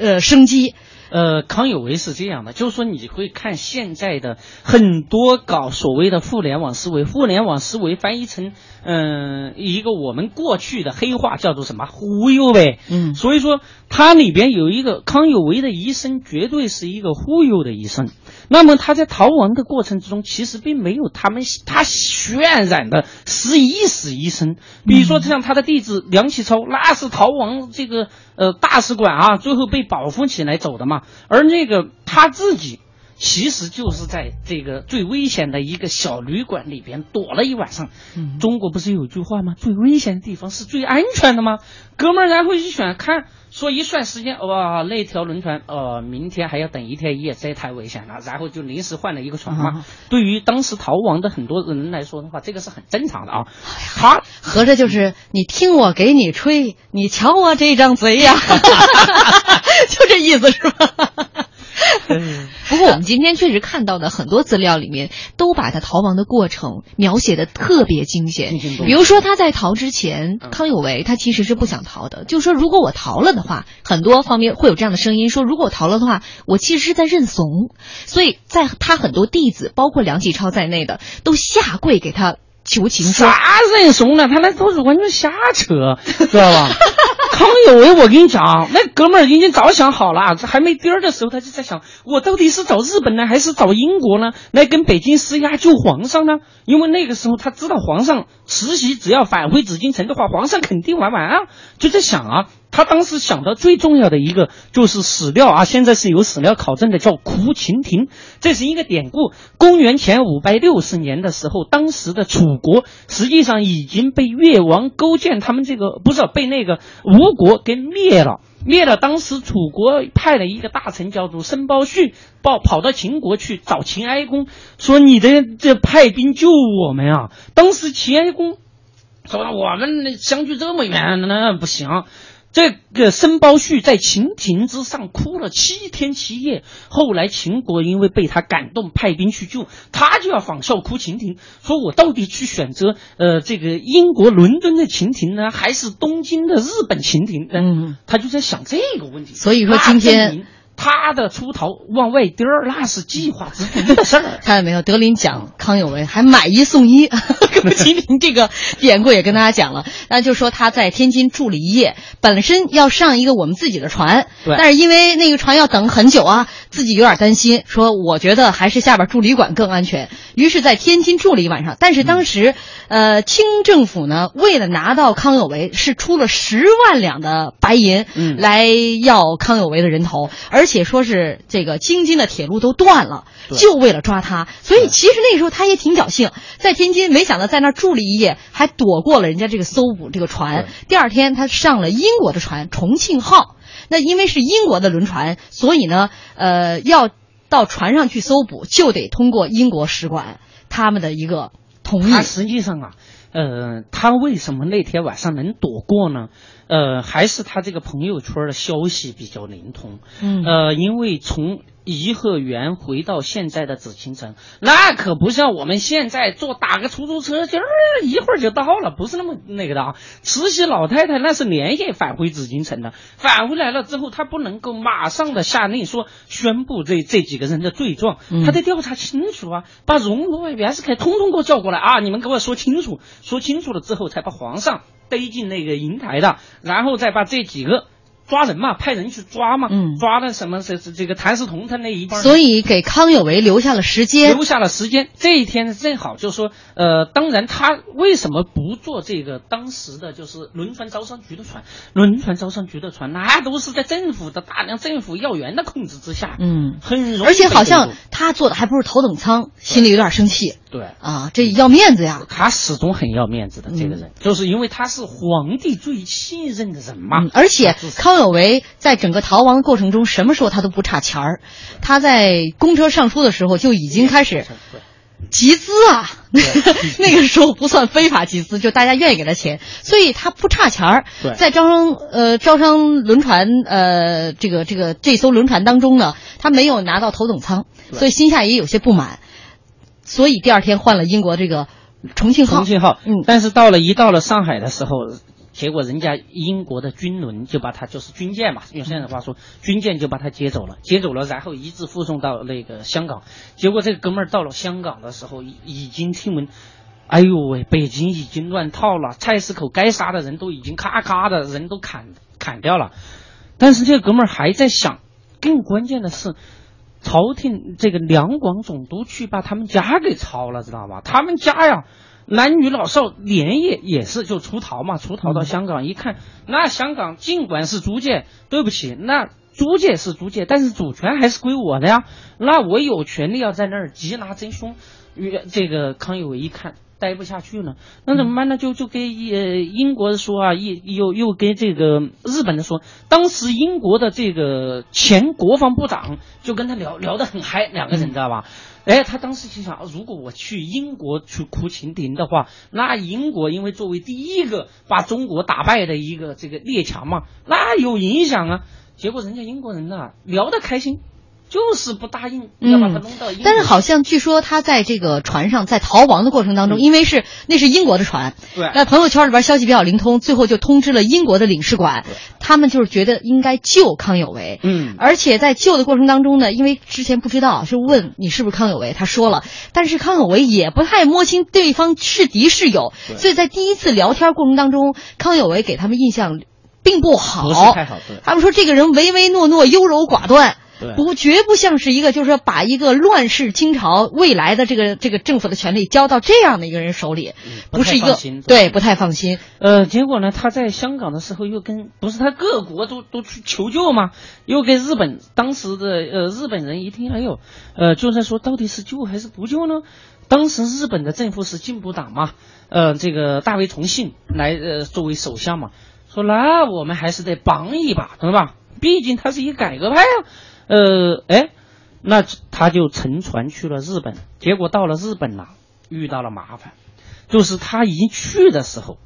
呃生机。呃，康有为是这样的，就是说你会看现在的很多搞所谓的互联网思维，互联网思维翻译成嗯一个我们过去的黑话叫做什么忽悠呗，嗯，所以说它里边有一个康有为的一生绝对是一个忽悠的一生。那么他在逃亡的过程之中，其实并没有他们他渲染的十一死一生。比如说像他的弟子梁启超，那是逃亡这个呃大使馆啊，最后被保护起来走的嘛。而那个他自己，其实就是在这个最危险的一个小旅馆里边躲了一晚上。中国不是有句话吗？最危险的地方是最安全的吗？哥们儿，然后一选看。说一算时间，哇，那条轮船，呃，明天还要等一天一夜，这太危险了。然后就临时换了一个船嘛。对于当时逃亡的很多人来说的话，这个是很正常的啊。他合着就是你听我给你吹，你瞧我这张嘴呀，就这意思是吧？不过我们今天确实看到的很多资料里面，都把他逃亡的过程描写的特别惊险。比如说他在逃之前，康有为他其实是不想逃的，就是说如果我逃了的话，很多方面会有这样的声音说，如果我逃了的话，我其实是在认怂。所以在他很多弟子，包括梁启超在内的，都下跪给他求情说。啥认怂了？他那都是完全瞎扯，知道吧？康有为，我跟你讲，那哥们儿已经早想好了，这还没颠儿的时候，他就在想，我到底是找日本呢，还是找英国呢，来跟北京施压救皇上呢？因为那个时候他知道皇上慈禧只要返回紫禁城的话，皇上肯定玩完啊，就在想啊。他当时想的最重要的一个就是史料啊，现在是有史料考证的，叫苦秦亭，这是一个典故。公元前五百六十年的时候，当时的楚国实际上已经被越王勾践他们这个不是被那个吴国给灭了，灭了。当时楚国派了一个大臣叫做申包胥，报跑到秦国去找秦哀公，说你的这派兵救我们啊。当时秦哀公说我们相距这么远，那不行。这个申包胥在秦庭之上哭了七天七夜，后来秦国因为被他感动，派兵去救他，就要仿效哭秦庭，说我到底去选择呃这个英国伦敦的秦庭呢，还是东京的日本秦庭？嗯，他就在想这个问题。所以说今天。他的出逃往外颠儿，那是计划之中的事儿。看到没有？德林讲康有为还买一送一，吉林这个典故也跟大家讲了。那就说他在天津住了一夜，本身要上一个我们自己的船，但是因为那个船要等很久啊，自己有点担心，说我觉得还是下边住旅馆更安全。于是，在天津住了一晚上。但是当时，呃，清政府呢，为了拿到康有为，是出了十万两的白银来要康有为的人头，而且说是这个京津的铁路都断了，就为了抓他。所以其实那时候他也挺侥幸，在天津没想到在那儿住了一夜，还躲过了人家这个搜捕这个船。第二天他上了英国的船重庆号，那因为是英国的轮船，所以呢，呃，要。到船上去搜捕，就得通过英国使馆他们的一个同意。他实际上啊，呃，他为什么那天晚上能躲过呢？呃，还是他这个朋友圈的消息比较灵通。嗯，呃，因为从。颐和园回到现在的紫禁城，那可不像我们现在坐打个出租车，今儿一会儿就到了，不是那么那个的啊。慈禧老太太那是连夜返回紫禁城的，返回来了之后，她不能够马上的下令说宣布这这几个人的罪状，她得调查清楚啊，把荣禄、袁世凯通通给我叫过来啊，你们给我说清楚，说清楚了之后，才把皇上逮进那个瀛台的，然后再把这几个。抓人嘛，派人去抓嘛，嗯，抓的什么？这是这个谭嗣同他那一帮，所以给康有为留下了时间，留下了时间。这一天正好，就是说，呃，当然他为什么不坐这个当时的就是轮船招商局的船？轮船招商局的船，那都是在政府的大量政府要员的控制之下，嗯，很容易。而且好像他坐的还不是头等舱，心里有点生气。对啊，这要面子呀。他始终很要面子的这个人，就是因为他是皇帝最信任的人嘛。而且康有为在整个逃亡的过程中，什么时候他都不差钱儿。他在公车上书的时候就已经开始集资啊，那个时候不算非法集资，就大家愿意给他钱，所以他不差钱儿。在招商呃招商轮船呃这个这个这艘轮船当中呢，他没有拿到头等舱，所以心下也有些不满。所以第二天换了英国这个重庆号。重庆号，嗯，但是到了一到了上海的时候，结果人家英国的军轮就把他就是军舰嘛，用现在的话说，军舰就把他接走了，接走了，然后一直护送到那个香港。结果这个哥们儿到了香港的时候，已已经听闻，哎呦喂，北京已经乱套了，菜市口该杀的人都已经咔咔的人都砍砍掉了，但是这个哥们儿还在想，更关键的是。朝廷这个两广总督去把他们家给抄了，知道吧？他们家呀，男女老少连夜也是就出逃嘛，出逃到香港，一看那香港尽管是租界，对不起，那租界是租界，但是主权还是归我的呀，那我有权利要在那儿缉拿真凶。这个康有为一看。待不下去了，那怎么办呢？就就跟呃英国说啊，又又又给这个日本的说。当时英国的这个前国防部长就跟他聊聊得很嗨，两个人知道吧？哎，他当时心想，如果我去英国去哭秦庭的话，那英国因为作为第一个把中国打败的一个这个列强嘛，那有影响啊。结果人家英国人呐聊得开心。就是不答应要把他嗯。弄到英国去。但是好像据说他在这个船上在逃亡的过程当中，因为是那是英国的船，嗯对。在朋友圈里边消息比较灵通，最后就通知了英国的领事馆，他们就是觉得应该救康有为，嗯，而且在救的过程当中呢，因为之前不知道，是问你是不是康有为，他说了，但是康有为也不太摸清对方是敌是友，所以在第一次聊天过程当中，康有为给他们印象并不好，不是太好他们说这个人唯唯诺诺、优柔寡断。对不，绝不像是一个，就是说把一个乱世清朝未来的这个这个政府的权力交到这样的一个人手里，不不是一个对不太放心。呃，结果呢，他在香港的时候又跟不是他各国都都去求救吗，又跟日本当时的呃日本人一听，哎呦，呃就在说到底是救还是不救呢？当时日本的政府是进步党嘛，呃这个大卫崇信来呃作为首相嘛，说那我们还是得帮一把，对吧？毕竟他是一个改革派啊，呃哎，那他就乘船去了日本，结果到了日本呐、遇到了麻烦。就是他一去的时候，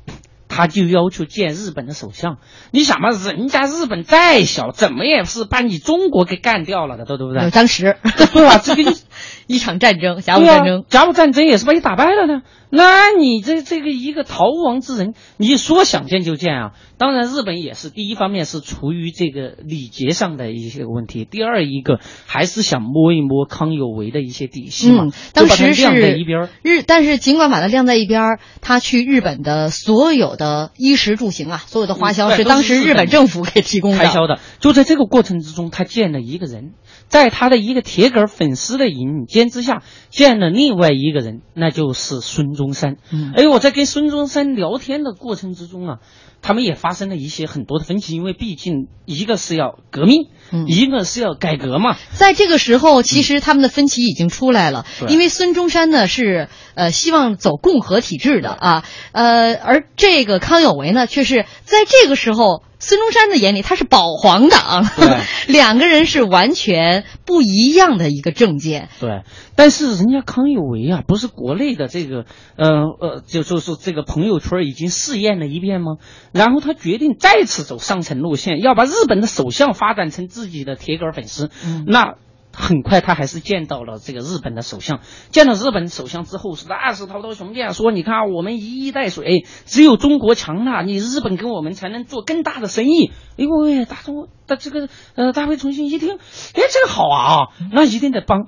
他就要求见日本的首相。你想嘛，人家日本再小，怎么也是把你中国给干掉了的，对不对？有当时 对吧？这个就 一场战争，甲午战争，甲午战争也是把你打败了呢。那你这这个一个逃亡之人，你说想见就见啊？当然，日本也是第一方面是出于这个礼节上的一些问题，第二一个还是想摸一摸康有为的一些底细嘛，嗯，当时晾在是一边儿。日，但是尽管把它晾在一边儿，他去日本的所有的衣食住行啊，所有的花销是当时日本本政府给提供的。开销的。就在这个过程之中，他见了一个人，在他的一个铁杆粉丝的引荐之下，见了另外一个人，那就是孙中山。嗯哎，我在跟孙中山聊天的过程之中啊，他们也发生了一些很多的分歧，因为毕竟一个是要革命，嗯一个是要改革嘛。在这个时候，其实他们的分歧已经出来了，对因为孙中山呢是呃希望走共和体制的啊，呃，而这个康有为呢却是在这个时候。孙中山的眼里，他是保皇党，两个人是完全不一样的一个政见。对，但是人家康有为啊，不是国内的这个呃呃，就就是这个朋友圈已经试验了一遍吗？然后他决定再次走上层路线，要把日本的首相发展成自己的铁杆粉丝。嗯那很快他还是见到了这个日本的首相，见到日本首相之后是那是滔滔雄辩，说你看啊我们一衣带水，只有中国强大，你日本跟我们才能做更大的生意。哎呦喂，大中的这个呃大卫重新一听，哎这个好啊，那一定得帮。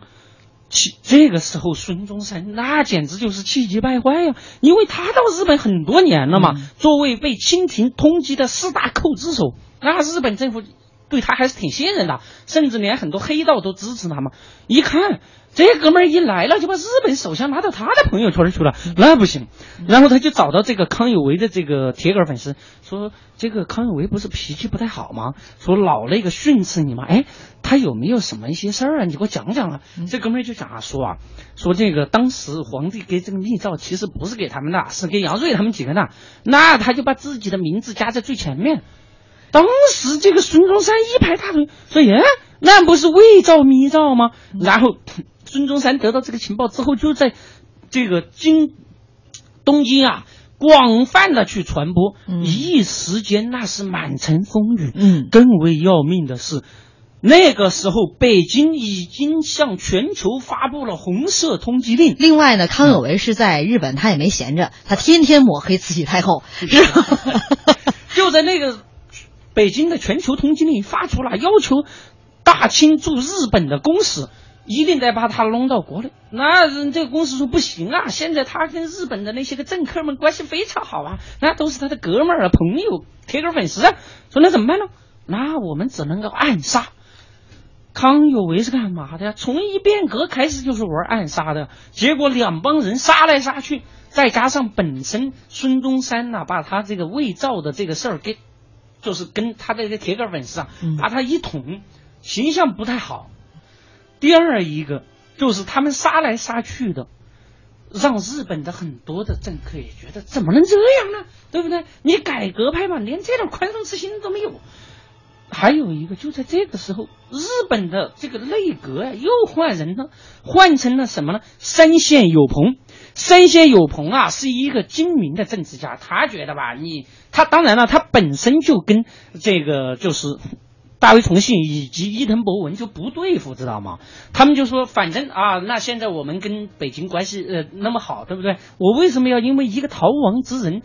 气这个时候，孙中山那简直就是气急败坏呀、因为他到日本很多年了嘛，作为被清廷通缉的四大寇之首，那日本政府对他还是挺信任的，甚至连很多黑道都支持他嘛。一看这哥们儿一来了，就把日本首相拉到他的朋友圈去了，那不行。然后他就找到这个康有为的这个铁杆粉丝，说这个康有为不是脾气不太好吗？说老那个训斥你吗？哎，他有没有什么一些事儿啊？你给我讲讲啊。这哥们儿就讲啊，说啊，说这个当时皇帝给这个密诏其实不是给他们的，是给杨锐他们几个的。那他就把自己的名字加在最前面。当时这个孙中山一拍大腿，说：“耶，那不是伪造密诏吗？”然后孙中山得到这个情报之后，就在这个京东京啊。广泛的去传播，一时间那是满城风雨。嗯，更为要命的是，那个时候北京已经向全球发布了红色通缉令。另外呢，康有为是在日本，他也没闲着，他天天抹黑慈禧太后，是吧？就在那个北京的全球通缉令发出了，要求大清驻日本的公使一定得把他弄到国内。那这个公司说不行啊，现在他跟日本的那些个政客们关系非常好啊，那都是他的哥们儿啊、朋友、铁杆粉丝啊。说那怎么办呢？那我们只能够暗杀。康有为是干嘛的呀？从一变革开始就是玩暗杀的，结果两帮人杀来杀去，再加上本身孙中山呐、把他这个伪造的这个事儿给，就是跟他的这个铁杆粉丝啊，把他一捅，形象不太好。第二一个就是他们杀来杀去的，让日本的很多的政客也觉得怎么能这样呢？对不对？你改革派嘛，连这点宽松之心都没有。还有一个，就在这个时候，日本的这个内阁啊、又换人了，换成了什么呢？山县有朋。山县有朋啊，是一个精明的政治家，他觉得吧，你他当然了，他本身就跟这个就是大卫崇信以及伊藤博文就不对付，知道吗？他们就说，反正啊，那现在我们跟北京关系呃那么好，对不对？我为什么要因为一个逃亡之人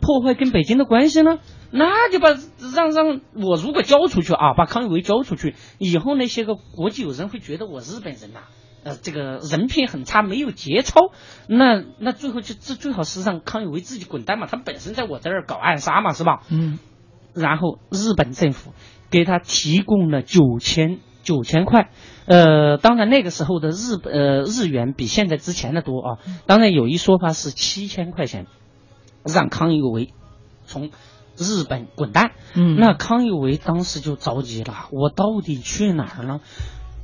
破坏跟北京的关系呢？那就把让让我如果交出去啊，把康有为交出去以后，那些个国际友人会觉得我日本人呐、呃，这个人品很差，没有节操。那那最后就最最好是让康有为自己滚蛋嘛，他本身在我这儿搞暗杀嘛，是吧？嗯。然后日本政府给他提供了九千九千块，呃，当然那个时候的日本呃日元比现在值钱的多啊。当然有一说法是七千块钱，让康有为从日本滚蛋。嗯那康有为当时就着急了，我到底去哪儿呢？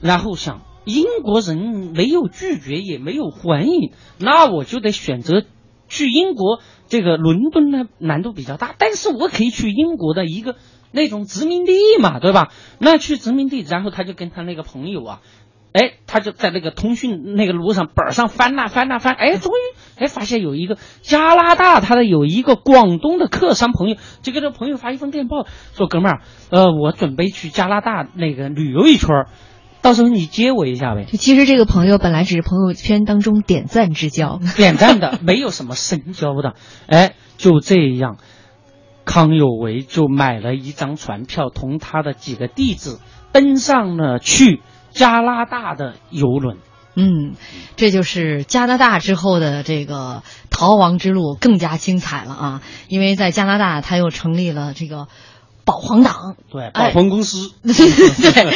然后想，英国人没有拒绝，也没有欢迎，那我就得选择去英国。这个伦敦呢难度比较大，但是我可以去英国的一个那种殖民地嘛，对吧？那去殖民地，然后他就跟他那个朋友啊，哎，他就在那个通讯那个路上本上翻呐、翻呐、翻，哎，终于哎发现有一个加拿大，他的有一个广东的客商朋友，就给这朋友发一封电报，说哥们儿，呃，我准备去加拿大那个旅游一圈儿，到时候你接我一下呗。就其实这个朋友本来只是朋友圈当中点赞之交，点赞的，没有什么深交的。哎，就这样，康有为就买了一张船票，同他的几个弟子登上了去加拿大的游轮。嗯，这就是加拿大之后的这个逃亡之路更加精彩了啊！因为在加拿大，他又成立了这个保皇党，对，哎保皇公司。对，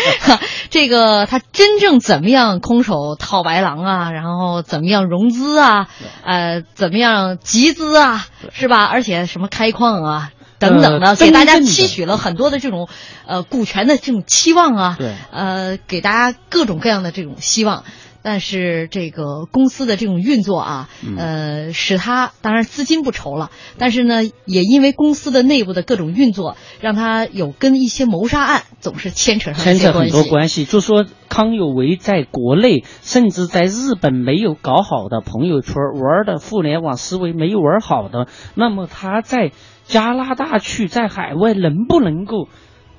这个他真正怎么样空手套白狼啊，然后怎么样融资啊，呃，怎么样集资啊，是吧？而且什么开矿啊。等等的，呃给大家期许了很多的这种，呃，股权的这种期望啊，对呃，给大家各种各样的这种希望。但是这个公司的这种运作啊，嗯呃，使他当然资金不愁了，但是呢，也因为公司的内部的各种运作，让他有跟一些谋杀案总是牵扯上牵扯很。多关系，就说康有为在国内，甚至在日本没有搞好的朋友圈，玩的互联网思维没有玩好的，那么他在加拿大去，在海外能不能够？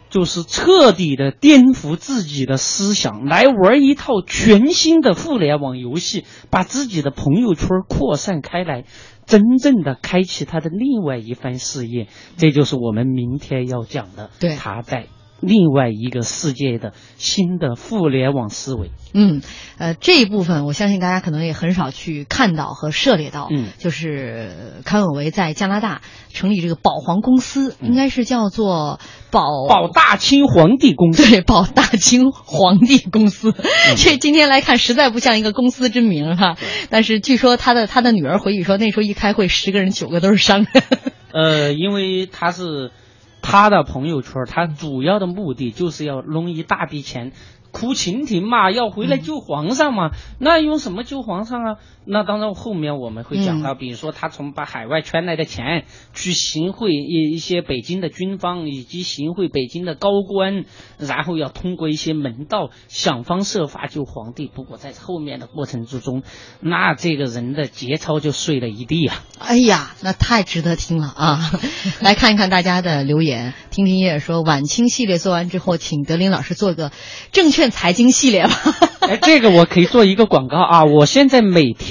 就是彻底的颠覆自己的思想，来玩一套全新的互联网游戏，把自己的朋友圈扩散开来，真正的开启他的另外一番事业。这就是我们明天要讲的，对他在另外一个世界的新的互联网思维。嗯，呃，这一部分我相信大家可能也很少去看到和涉猎到，嗯就是康有为在加拿大成立这个保皇公司，应该是叫做保保大清皇帝公司，对，保大清皇帝公司。这今天来看实在不像一个公司之名哈，但是据说他的他的女儿回忆说，那时候一开会，十个人九个都是商人。呃，因为他是他的朋友圈，他主要的目的就是要弄一大笔钱。哭蜻蜓嘛，要回来救皇上嘛，那用什么救皇上啊？那当然后面我们会讲到，比如说他从把海外圈来的钱去行贿一一些北京的军方，以及行贿北京的高官，然后要通过一些门道想方设法救皇帝。不过在后面的过程之中，那这个人的节操就碎了一地啊！哎呀，那太值得听了啊！来看一看大家的留言，听听叶说晚清系列做完之后，请德林老师做个证券财经系列吧。哎，这个我可以做一个广告啊！我现在每天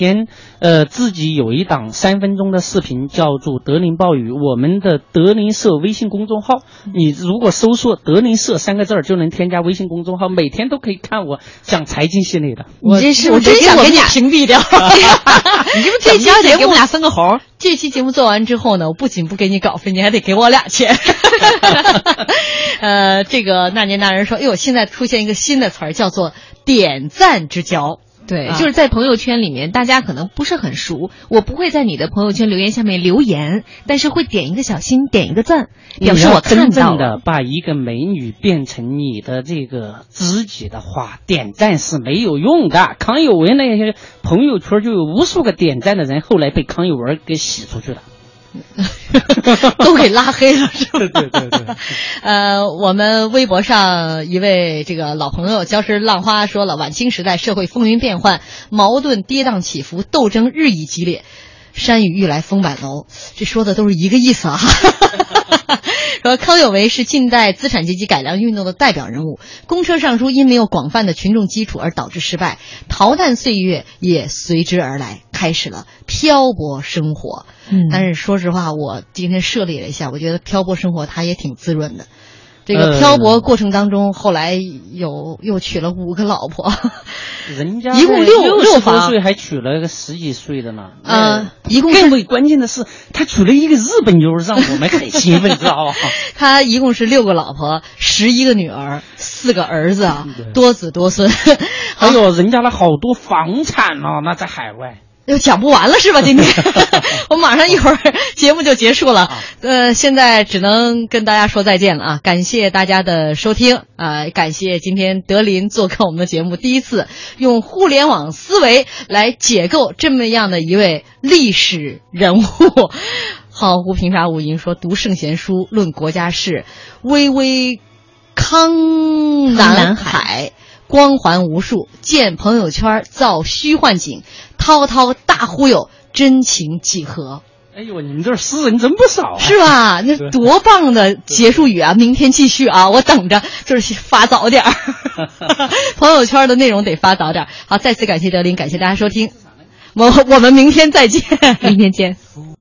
呃自己有一档三分钟的视频，叫做《德林暴雨》，我们的德林社微信公众号，你如果搜索“德林社”三个字儿，就能添加微信公众号，每天都可以看我讲财经系列的。我这是我真想给你屏蔽掉？你这不这期节目给我们俩分个红？这期节目做完之后呢，我不仅不给你稿费，你还得给我俩钱。呃，这个那年那人说，哎呦，现在出现一个新的词儿，叫做“点赞之交”。对，啊就是在朋友圈里面，大家可能不是很熟，我不会在你的朋友圈留言下面留言，但是会点一个小心，点一个赞，表示我看到真正。的把一个美女变成你的这个知己的话，点赞是没有用的。康有为那些朋友圈就有无数个点赞的人，后来被康有为给洗出去了。都给拉黑了，是吧？对对对对。呃，我们微博上一位这个老朋友礁石浪花说了，晚清时代社会风云变幻，矛盾跌宕起伏，斗争日益激烈。山雨欲来风满楼，这说的都是一个意思啊。说康有为是近代资产阶级改良运动的代表人物，公车上书因没有广泛的群众基础而导致失败，逃难岁月也随之而来，开始了漂泊生活。嗯但是说实话，我今天涉猎了一下，我觉得漂泊生活它也挺滋润的。这个呃漂泊过程当中，后来有又娶了五个老婆，人家一共六六十岁还娶了个十几岁的呢。嗯，一共更为关键的是，他娶了一个日本妞，让我们很兴奋，知道吧？他一共是六个老婆，十一个女儿，四个儿子啊，多子多孙。还有人家的好多房产呢、那在海外。又讲不完了是吧？今天 我马上一会儿 节目就结束了，呃，现在只能跟大家说再见了啊！感谢大家的收听啊、感谢今天德林做客我们的节目，第一次用互联网思维来解构这么样的一位历史人物。好无凭啥无垠说读圣贤书，论国家事，巍巍康南海。光环无数，建朋友圈造虚幻景，滔滔大忽悠，真情几何。哎呦，你们这儿诗人真不少、啊，是吧？那多棒的结束语啊！明天继续啊！我等着，就是发早点儿，朋友圈的内容得发早点儿。好，再次感谢德林，感谢大家收听，我我们明天再见，明天见。